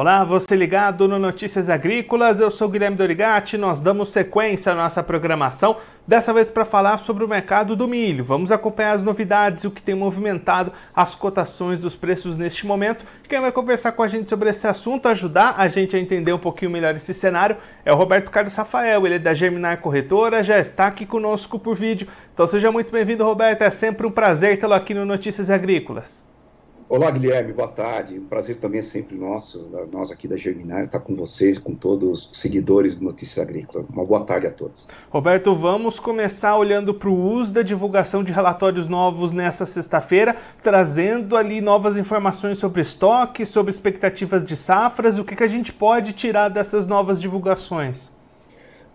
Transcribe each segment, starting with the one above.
Olá, você ligado no Notícias Agrícolas, eu sou Guilherme Dorigati, nós damos sequência à nossa programação, dessa vez para falar sobre o mercado do milho. Vamos acompanhar as novidades o que tem movimentado as cotações dos preços neste momento. Quem vai conversar com a gente sobre esse assunto, ajudar a gente a entender um pouquinho melhor esse cenário, é o Roberto Carlos Rafael, ele é da Germinar Corretora, já está aqui conosco por vídeo. Então seja muito bem-vindo, Roberto, é sempre um prazer tê-lo aqui no Notícias Agrícolas. Olá, Guilherme, boa tarde. Um prazer também sempre nosso, nós aqui da Germinar, estar com vocês e com todos os seguidores do Notícia Agrícola. Uma boa tarde a todos. Roberto, vamos começar olhando para o uso da divulgação de relatórios novos nessa sexta-feira, trazendo ali novas informações sobre estoque, sobre expectativas de safras. O que, que a gente pode tirar dessas novas divulgações?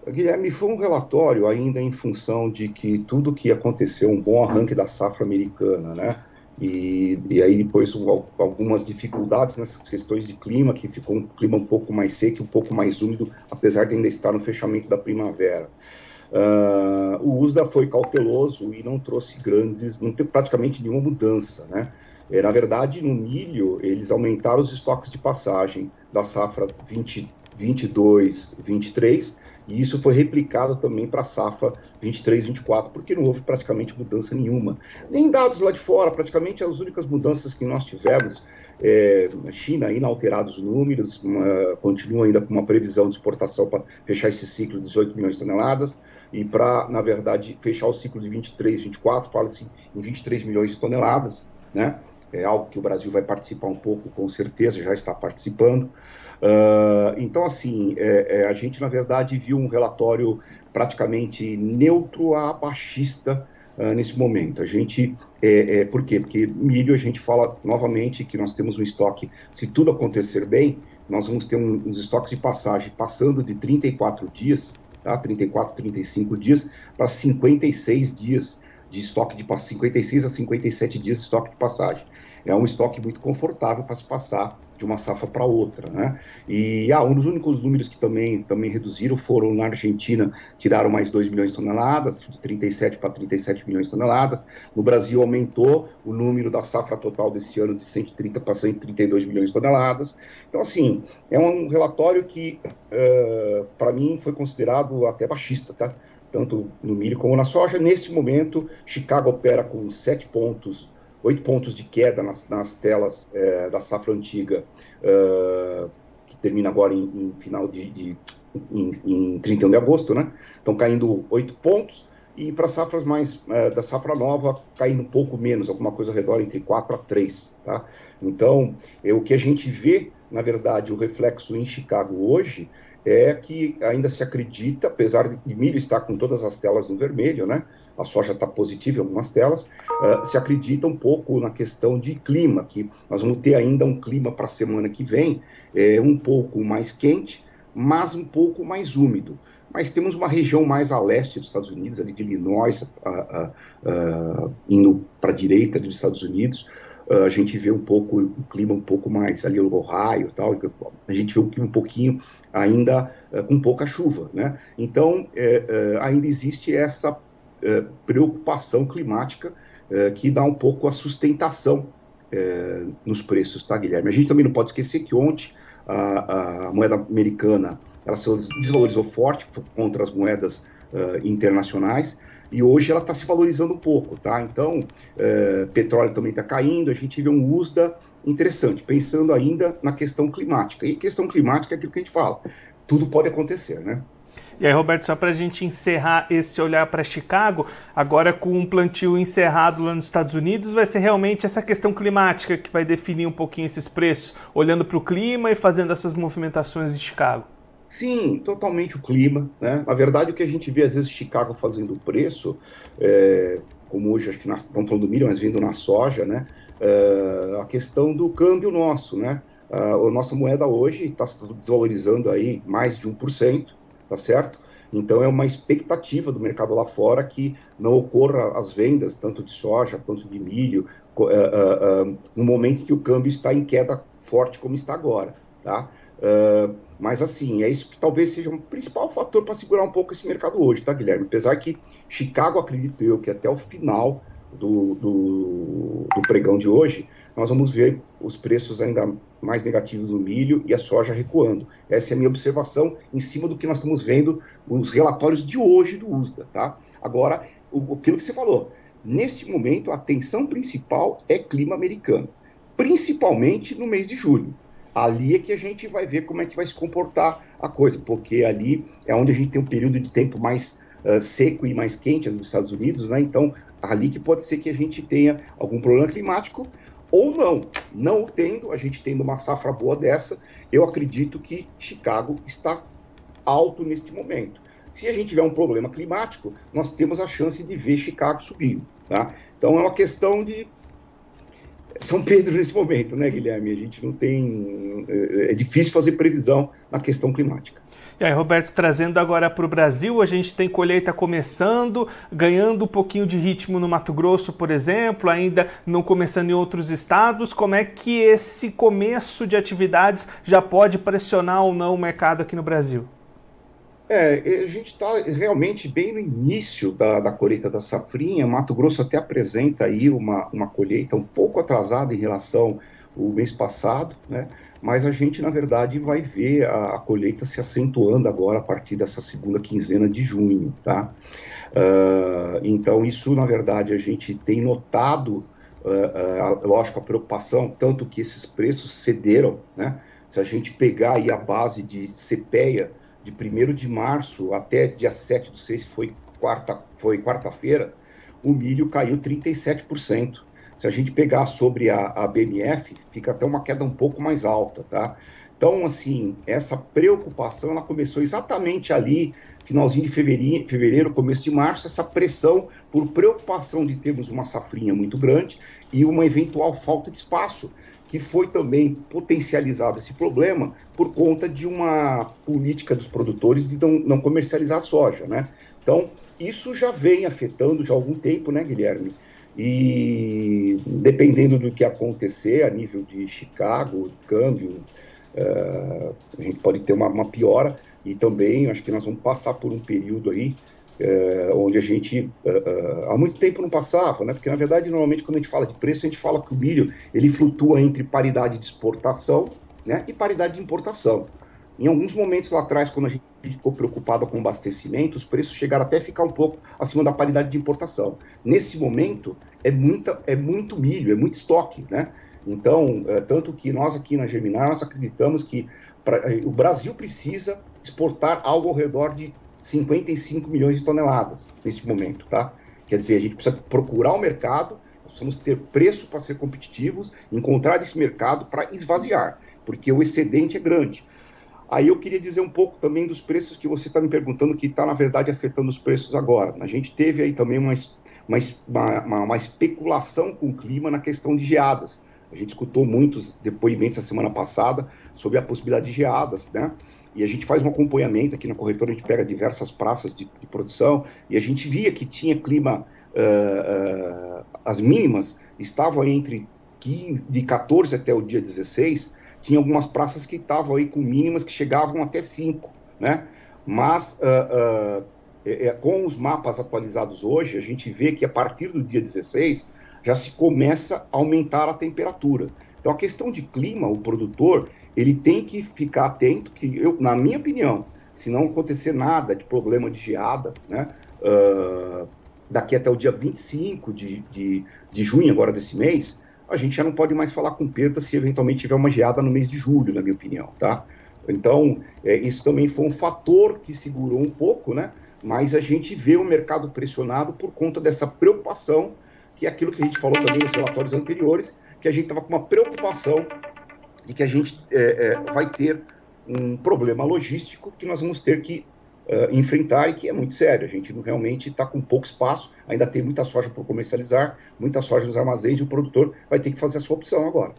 Guilherme, foi um relatório ainda em função de que tudo que aconteceu, um bom arranque da safra americana, né? E, e aí depois algumas dificuldades nessas questões de clima, que ficou um clima um pouco mais seco, um pouco mais úmido, apesar de ainda estar no fechamento da primavera. Uh, o USDA foi cauteloso e não trouxe grandes, não teve praticamente nenhuma mudança, né? É, na verdade, no milho, eles aumentaram os estoques de passagem da safra 20, 22, 23, e isso foi replicado também para a safra 23, 24, porque não houve praticamente mudança nenhuma. Nem dados lá de fora, praticamente as únicas mudanças que nós tivemos, é, na China, inalterados números, uma, continua ainda com uma previsão de exportação para fechar esse ciclo de 18 milhões de toneladas, e para, na verdade, fechar o ciclo de 23, 24, fala-se em 23 milhões de toneladas, né? É algo que o Brasil vai participar um pouco, com certeza, já está participando. Uh, então, assim, é, é, a gente, na verdade, viu um relatório praticamente neutro a baixista uh, nesse momento. A gente, é, é, por quê? Porque milho, a gente fala novamente que nós temos um estoque, se tudo acontecer bem, nós vamos ter um, uns estoques de passagem passando de 34 dias, tá? 34, 35 dias, para 56 dias de estoque de 56 a 57 dias de estoque de passagem. É um estoque muito confortável para se passar de uma safra para outra, né? E ah, um dos únicos números que também, também reduziram foram na Argentina, tiraram mais 2 milhões de toneladas, de 37 para 37 milhões de toneladas. No Brasil aumentou o número da safra total desse ano de 130 para 132 milhões de toneladas. Então, assim, é um relatório que, uh, para mim, foi considerado até baixista, tá? Tanto no milho como na soja. Nesse momento, Chicago opera com 7 pontos oito pontos de queda nas, nas telas é, da safra antiga, uh, que termina agora em, em final de, de em, em 31 de agosto, né? Estão caindo oito pontos e para safras mais é, da safra nova caindo um pouco menos, alguma coisa ao redor entre 4 a 3, tá? Então, é, o que a gente vê, na verdade, o reflexo em Chicago hoje é que ainda se acredita, apesar de milho estar com todas as telas no vermelho, né? A soja está positiva em algumas telas, uh, se acredita um pouco na questão de clima, que nós vamos ter ainda um clima para a semana que vem, é, um pouco mais quente, mas um pouco mais úmido. Mas temos uma região mais a leste dos Estados Unidos, ali de Illinois, indo para a direita dos Estados Unidos, a gente vê um pouco o clima um pouco mais ali o Ohio tal, a gente vê o clima um pouquinho ainda uh, com pouca chuva, né? Então uh, ainda existe essa preocupação climática que dá um pouco a sustentação nos preços, tá, Guilherme? A gente também não pode esquecer que ontem a, a moeda americana ela se desvalorizou forte contra as moedas internacionais e hoje ela está se valorizando um pouco, tá? Então, petróleo também está caindo, a gente vê um USDA interessante, pensando ainda na questão climática. E questão climática é aquilo que a gente fala, tudo pode acontecer, né? E aí, Roberto, só para a gente encerrar esse olhar para Chicago, agora com um plantio encerrado lá nos Estados Unidos, vai ser realmente essa questão climática que vai definir um pouquinho esses preços, olhando para o clima e fazendo essas movimentações em Chicago. Sim, totalmente o clima. Né? Na verdade, o que a gente vê às vezes Chicago fazendo preço, é, como hoje acho que estamos falando do milho, mas vindo na soja, né? É, a questão do câmbio nosso, né? a nossa moeda hoje está se desvalorizando aí mais de 1%, tá certo? Então é uma expectativa do mercado lá fora que não ocorra as vendas, tanto de soja quanto de milho, uh, uh, uh, no momento que o câmbio está em queda forte como está agora, tá? Mas assim, é isso que talvez seja o um principal fator para segurar um pouco esse mercado hoje, tá, Guilherme? Apesar que Chicago, acredito eu, que até o final do, do, do pregão de hoje, nós vamos ver os preços ainda mais negativos no milho e a soja recuando. Essa é a minha observação em cima do que nós estamos vendo os relatórios de hoje do USDA, tá? Agora, o, aquilo que você falou, nesse momento a atenção principal é clima americano, principalmente no mês de julho. Ali é que a gente vai ver como é que vai se comportar a coisa, porque ali é onde a gente tem um período de tempo mais uh, seco e mais quente nos Estados Unidos, né? Então, ali que pode ser que a gente tenha algum problema climático, ou não. Não tendo, a gente tendo uma safra boa dessa, eu acredito que Chicago está alto neste momento. Se a gente tiver um problema climático, nós temos a chance de ver Chicago subindo. Tá? Então é uma questão de São Pedro nesse momento, né, Guilherme? A gente não tem. É, é difícil fazer previsão na questão climática. E aí, Roberto, trazendo agora para o Brasil, a gente tem colheita começando, ganhando um pouquinho de ritmo no Mato Grosso, por exemplo, ainda não começando em outros estados. Como é que esse começo de atividades já pode pressionar ou não o mercado aqui no Brasil? É, a gente está realmente bem no início da, da, colheita da safrinha. Mato Grosso até apresenta aí uma, uma colheita um pouco atrasada em relação ao mês passado, né? mas a gente, na verdade, vai ver a, a, colheita se acentuando agora a partir dessa segunda quinzena de junho, tá? Uh, então, isso, na verdade, a gente tem notado, uh, uh, lógico, a preocupação, tanto que esses preços cederam, né? Se a gente pegar aí a base de CPEA de 1 de março até dia 7 do 6, que foi quarta, foi quarta-feira, o milho caiu 37%. Se a gente pegar sobre a, a BMF, fica até uma queda um pouco mais alta, tá? Então, assim, essa preocupação, ela começou exatamente ali, finalzinho de fevereiro, fevereiro, começo de março, essa pressão por preocupação de termos uma safrinha muito grande e uma eventual falta de espaço, que foi também potencializado esse problema por conta de uma política dos produtores de não, não comercializar soja, né? Então, isso já vem afetando já há algum tempo, né, Guilherme? E dependendo do que acontecer a nível de Chicago, câmbio, uh, a gente pode ter uma, uma, piora e também acho que nós vamos passar por um período aí uh, onde a gente uh, há muito tempo não passava, né? Porque na verdade normalmente quando a gente fala de preço a gente fala que o milho ele flutua entre paridade de exportação, né, e paridade de importação. Em alguns momentos lá atrás, quando a gente ficou preocupado com o abastecimento, os preços chegaram até ficar um pouco acima da paridade de importação. Nesse momento, é, muita, é muito milho, é muito estoque, né? Então, é, tanto que nós aqui na Germinar, nós acreditamos que pra, é, o Brasil precisa exportar algo ao redor de 55 milhões de toneladas nesse momento, tá? Quer dizer, a gente precisa procurar o mercado, precisamos ter preço para ser competitivos, encontrar esse mercado para esvaziar, porque o excedente é grande. Aí eu queria dizer um pouco também dos preços que você está me perguntando, que está, na verdade, afetando os preços agora. A gente teve aí também uma, uma, uma, uma especulação com o clima na questão de geadas. A gente escutou muitos depoimentos a semana passada sobre a possibilidade de geadas, né? E a gente faz um acompanhamento aqui na corretora, a gente pega diversas praças de, de produção e a gente via que tinha clima, uh, uh, as mínimas estavam entre 15, de 14 até o dia 16, tinha algumas praças que estavam aí com mínimas que chegavam até 5, né? Mas uh, uh, é, com os mapas atualizados hoje, a gente vê que a partir do dia 16 já se começa a aumentar a temperatura. Então a questão de clima, o produtor, ele tem que ficar atento que, eu, na minha opinião, se não acontecer nada de problema de geada, né? Uh, daqui até o dia 25 de, de, de junho agora desse mês, a gente já não pode mais falar com perda se eventualmente tiver uma geada no mês de julho, na minha opinião, tá? Então, é, isso também foi um fator que segurou um pouco, né? Mas a gente vê o mercado pressionado por conta dessa preocupação, que é aquilo que a gente falou também nos relatórios anteriores, que a gente estava com uma preocupação de que a gente é, é, vai ter um problema logístico que nós vamos ter que uh, enfrentar e que é muito sério. A gente realmente está com pouco espaço, ainda tem muita soja por comercializar, muita soja nos armazéns e o produtor vai ter que fazer a sua opção agora.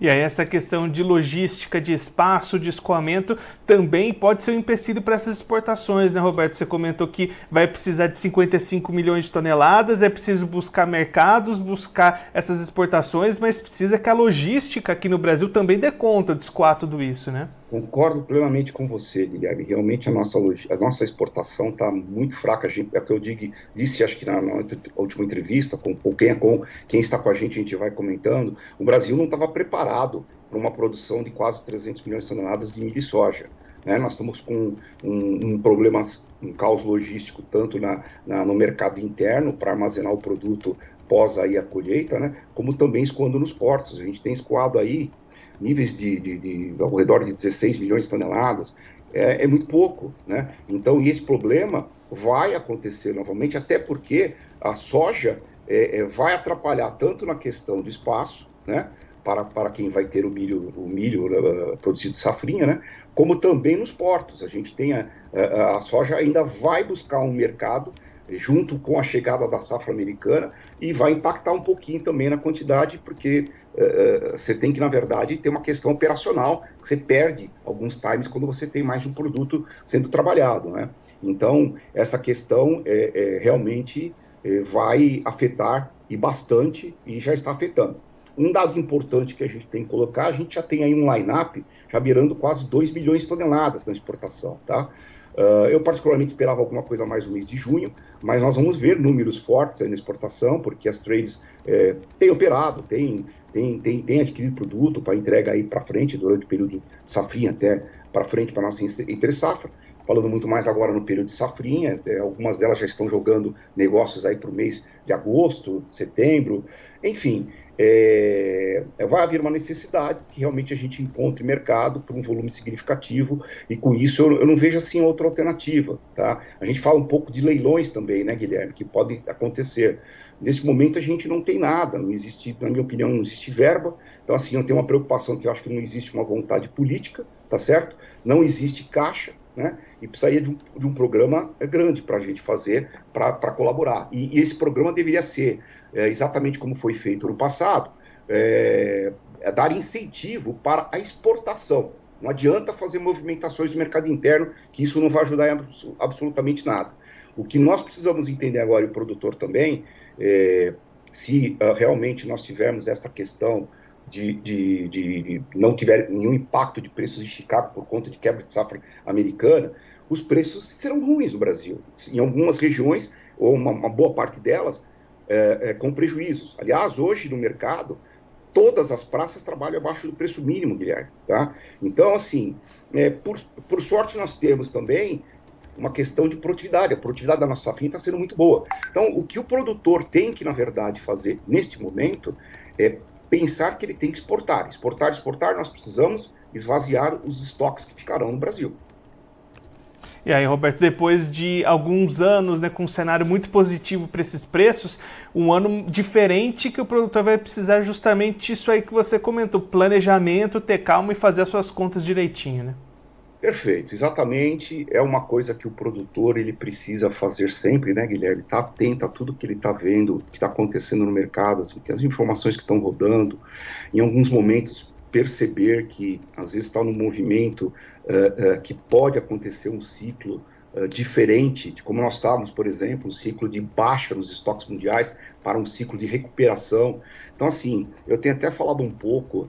E aí essa questão de logística, de espaço, de escoamento também pode ser um empecilho para essas exportações, né, Roberto? Você comentou que vai precisar de 55 milhões de toneladas, é preciso buscar mercados, buscar essas exportações, mas precisa que a logística aqui no Brasil também dê conta de escoar tudo isso, né? Concordo plenamente com você, Guilherme. Realmente a nossa, a nossa exportação está muito fraca. É o que eu digo, disse, acho que na, na, última entrevista, com, com, quem, com quem está com a gente, a gente vai comentando. O Brasil não estava preparado para uma produção de quase 300 milhões de toneladas de milho e soja. Né? Nós estamos com um, um problema, um caos logístico, tanto na, na no mercado interno, para armazenar o produto pós aí a colheita, né? como também escoando nos portos. A gente tem escoado aí níveis de, de, de, ao redor de 16 milhões de toneladas, é, é, muito pouco, né? Então, esse problema vai acontecer novamente, até porque a soja é, é, vai atrapalhar tanto na questão do espaço, né? Para, para quem vai ter o milho, o milho uh, produzido de safrinha, né? Como também nos portos. A gente tem a, a, a soja ainda vai buscar um mercado junto com a chegada da safra americana e vai impactar um pouquinho também na quantidade, porque uh, você tem que, na verdade, ter uma questão operacional, que você perde alguns times quando você tem mais de um produto sendo trabalhado, né? Então, essa questão é, é realmente é, vai afetar e bastante, e já está afetando. Um dado importante que a gente tem que colocar, a gente já tem aí um line-up já virando quase 2 milhões de toneladas na exportação, tá? Uh, eu particularmente esperava alguma coisa mais no mês de junho, mas nós vamos ver números fortes na exportação, porque as trades é, têm operado, têm, têm, têm, têm adquirido produto para entrega aí para frente durante o período safrinha até para frente para nossa entre safra. Falando muito mais agora no período de safrinha, é, algumas delas já estão jogando negócios aí para o mês de agosto, setembro, enfim é, vai haver uma necessidade que realmente a gente encontre mercado por um volume significativo e com isso eu, eu, não vejo assim outra alternativa, tá? A gente fala um pouco de leilões também, né, Guilherme, que podem acontecer. Nesse momento a gente não tem nada, não existe, na minha opinião, não existe verba. Então assim, eu tenho uma preocupação que eu acho que não existe uma vontade política, tá certo? Não existe caixa, né? E precisaria de um, de um programa grande para a gente fazer, para colaborar. E, e, esse programa deveria ser é, exatamente como foi feito no passado, é, é dar incentivo para a exportação. Não adianta fazer movimentações do mercado interno, que isso não vai ajudar em absolutamente nada. O que nós precisamos entender agora, e o produtor também, é, se uh, realmente nós tivermos essa questão de, de, de, não tiver nenhum impacto de preços esticados por conta de quebra de safra americana, os preços serão ruins no Brasil. Em algumas regiões, ou uma, uma boa parte delas, é, é, com prejuízos. Aliás, hoje no mercado, todas as praças trabalham abaixo do preço mínimo, Guilherme. Tá? Então, assim, é, por, por sorte nós temos também uma questão de produtividade. A produtividade da nossa safrinha está sendo muito boa. Então, o que o produtor tem que, na verdade, fazer neste momento é pensar que ele tem que exportar. Exportar, exportar, nós precisamos esvaziar os estoques que ficarão no Brasil. E aí, Roberto, depois de alguns anos né, com um cenário muito positivo para esses preços, um ano diferente que o produtor vai precisar justamente isso aí que você comentou, planejamento, ter calma e fazer as suas contas direitinho, né? Perfeito, exatamente. É uma coisa que o produtor ele precisa fazer sempre, né, Guilherme? Tá atento a tudo que ele está vendo, que está acontecendo no mercado, as, as informações que estão rodando. Em alguns momentos, perceber que às vezes está num movimento uh, uh, que pode acontecer um ciclo uh, diferente de como nós estávamos, por exemplo, um ciclo de baixa nos estoques mundiais para um ciclo de recuperação. Então, assim, eu tenho até falado um pouco,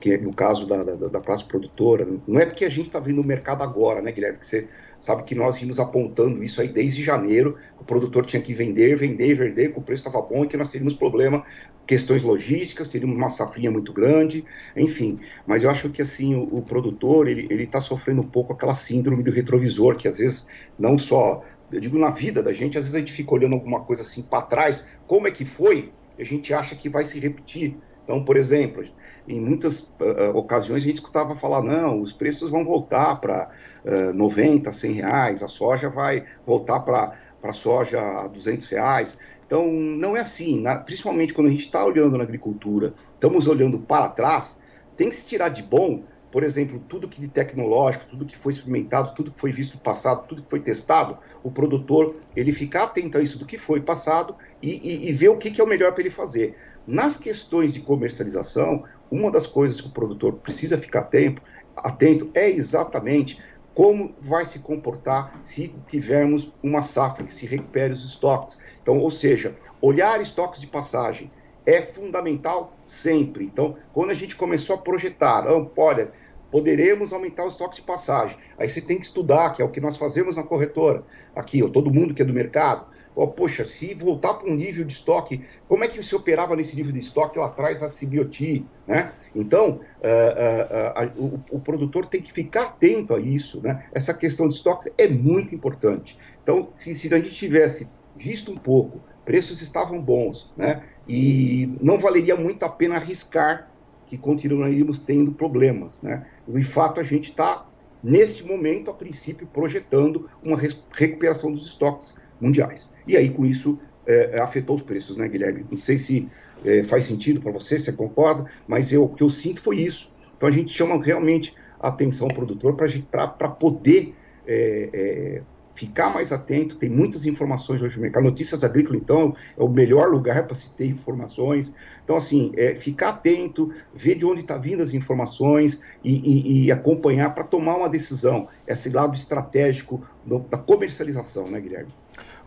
que no caso da, da, da, classe produtora, não é porque a gente está vendo o mercado agora, né, Guilherme, que você sabe que nós vimos apontando isso aí desde janeiro, que o produtor tinha que vender, vender, vender, que o preço estava bom e que nós teríamos problema, questões logísticas, teríamos uma safrinha muito grande, enfim. Mas eu acho que assim o, o produtor ele está sofrendo um pouco aquela síndrome do retrovisor, que às vezes não só eu digo na vida da gente, às vezes a gente fica olhando alguma coisa assim para trás, como é que foi, a gente acha que vai se repetir. Então, por exemplo, em muitas uh, ocasiões a gente escutava falar, não, os preços vão voltar para uh, 90, 100 reais, a soja vai voltar para a soja a 200 reais. Então, não é assim, na, principalmente quando a gente está olhando na agricultura, estamos olhando para trás, tem que se tirar de bom, por exemplo, tudo que de tecnológico, tudo que foi experimentado, tudo que foi visto no passado, tudo que foi testado, o produtor, ele ficar atento a isso do que foi passado e, e, e ver o que, que é o melhor para ele fazer. Nas questões de comercialização, uma das coisas que o produtor precisa ficar atento, atento é exatamente como vai se comportar se tivermos uma safra que se recupere os estoques. Então, ou seja, olhar estoques de passagem é fundamental sempre. Então, quando a gente começou a projetar, olha, poderemos aumentar os estoques de passagem. Aí você tem que estudar, que é o que nós fazemos na corretora. Aqui, todo mundo que é do mercado. Ó, poxa, se voltar para um nível de estoque, como é que você operava nesse nível de estoque lá atrás a CBOT, né? Então, uh, uh, uh, o, o, produtor tem que ficar atento a isso, né? Essa questão de estoques é muito importante. Então, se, se a gente tivesse visto um pouco, preços estavam bons, né? E não valeria muito a pena arriscar que continuaríamos tendo problemas. Né? De fato, a gente está, nesse momento, a princípio, projetando uma recuperação dos estoques mundiais. E aí, com isso, é, é, afetou os preços, né, Guilherme? Não sei se é, faz sentido para você, você concorda, mas eu, o que eu sinto foi isso. Então, a gente chama realmente a atenção ao produtor para poder é, é ficar mais atento, tem muitas informações hoje no mercado. Notícias Agrícolas, então, é o melhor lugar para se ter informações. Então, assim, é, ficar atento, ver de onde estão tá vindo as informações e, e, e acompanhar para tomar uma decisão. Esse lado estratégico do, da comercialização, né, Guilherme?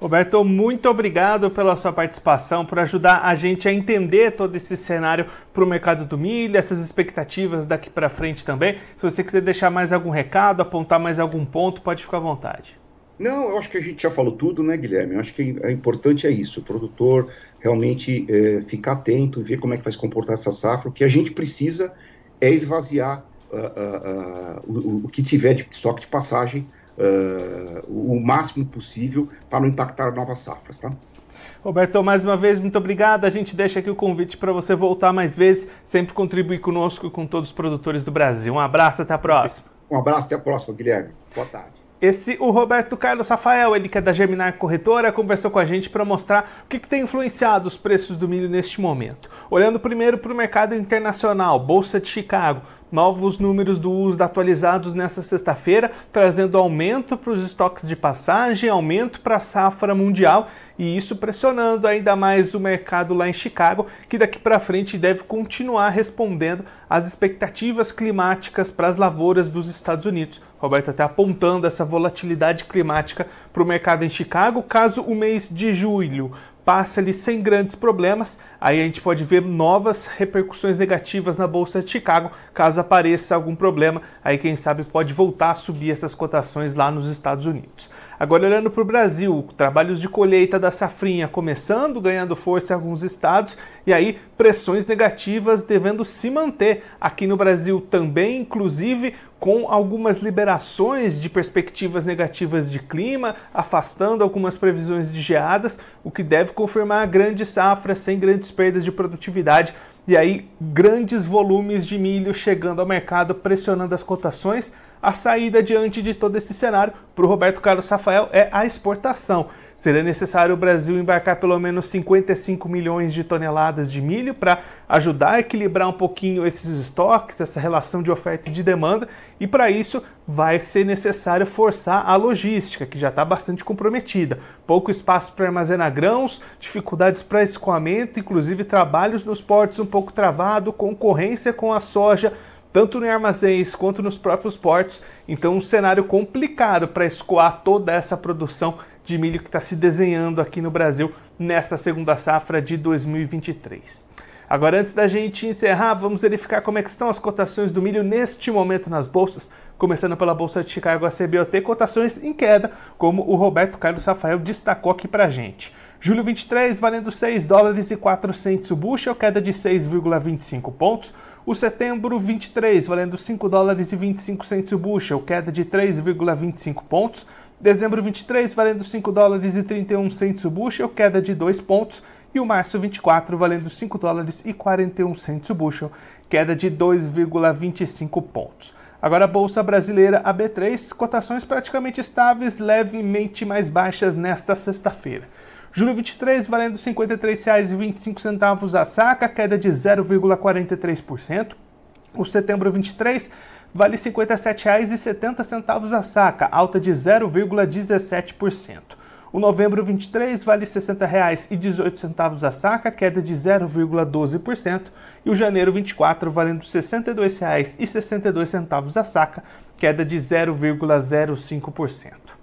Roberto, muito obrigado pela sua participação, por ajudar a gente a entender todo esse cenário para o mercado do milho, essas expectativas daqui para frente também. Se você quiser deixar mais algum recado, apontar mais algum ponto, pode ficar à vontade. Não, eu acho que a gente já falou tudo, né, Guilherme? Eu acho que é importante é isso, o produtor realmente é, ficar atento e ver como é que vai se comportar essa safra. O que a gente precisa é esvaziar uh, uh, uh, o, o, que tiver de estoque de passagem o máximo possível para não impactar novas safras, tá? Roberto, mais uma vez, muito obrigado. A gente deixa aqui o convite para você voltar mais vezes, sempre contribuir conosco e com todos os produtores do Brasil. Um abraço, até a próxima. Um abraço, até a próxima, Guilherme. Boa tarde. Esse, o Roberto Carlos Rafael, ele que é da Geminar Corretora, conversou com a gente para mostrar o que, que, tem influenciado os preços do milho neste momento. Olhando primeiro para o mercado internacional, Bolsa de Chicago, novos números do USDA atualizados nesta sexta-feira, trazendo aumento para os estoques de passagem, aumento para a safra mundial e isso pressionando ainda mais o mercado lá em Chicago, que daqui para frente deve continuar respondendo às expectativas climáticas para as lavouras dos Estados Unidos. Roberto até apontando essa volatilidade climática para o mercado em Chicago, caso o mês de julho passe ali sem grandes problemas, aí a gente pode ver novas repercussões negativas na Bolsa de Chicago, caso apareça algum problema, aí quem sabe pode voltar a subir essas cotações lá nos Estados Unidos. Agora olhando para o Brasil, trabalhos de colheita da safrinha começando, ganhando força em alguns estados, e aí pressões negativas devendo se manter aqui no Brasil também, inclusive com algumas liberações de perspectivas negativas de clima, afastando algumas previsões de geadas, o que deve confirmar a grande safra sem grandes perdas de produtividade e aí grandes volumes de milho chegando ao mercado, pressionando as cotações. A saída diante de todo esse cenário para o Roberto Carlos Rafael é a exportação. Seria necessário o Brasil embarcar pelo menos 55 milhões de toneladas de milho para ajudar a equilibrar um pouquinho esses estoques, essa relação de oferta e de demanda, e para isso vai ser necessário forçar a logística, que já está bastante comprometida. Pouco espaço para armazenar grãos, dificuldades para escoamento, inclusive trabalhos nos portos um pouco travado, concorrência com a soja tanto em armazéns quanto nos próprios portos. Então, um cenário complicado para escoar toda essa produção de milho que está se desenhando aqui no Brasil nessa segunda safra de 2023. Agora, antes da gente encerrar, vamos verificar como é que estão as cotações do milho neste momento nas bolsas. Começando pela Bolsa de Chicago, a CBOT, cotações em queda, como o Roberto Carlos Rafael destacou aqui para gente. Julho 23, valendo 6 dólares e 400 o bushel, queda de 6,25 pontos. O setembro 23, valendo 5 dólares e 25 o bushel, queda de 3,25 pontos. Dezembro 23, valendo 5 dólares e 31 centos o bushel, queda de 2 pontos. E o março 24, valendo 5 dólares e 41 centos o bushel, queda de 2,25 pontos. Agora a Bolsa Brasileira, a B3, cotações praticamente estáveis, levemente mais baixas nesta sexta-feira. Julho 23, valendo R$ 53,25 a saca, queda de 0,43%. O setembro 23, vale R$ 57,70 a saca, alta de 0,17%. O novembro 23 vale R$ 60,18 a saca, queda de 0,12%, e o janeiro 24 valendo R$ 62,62 a saca, queda de 0,05%.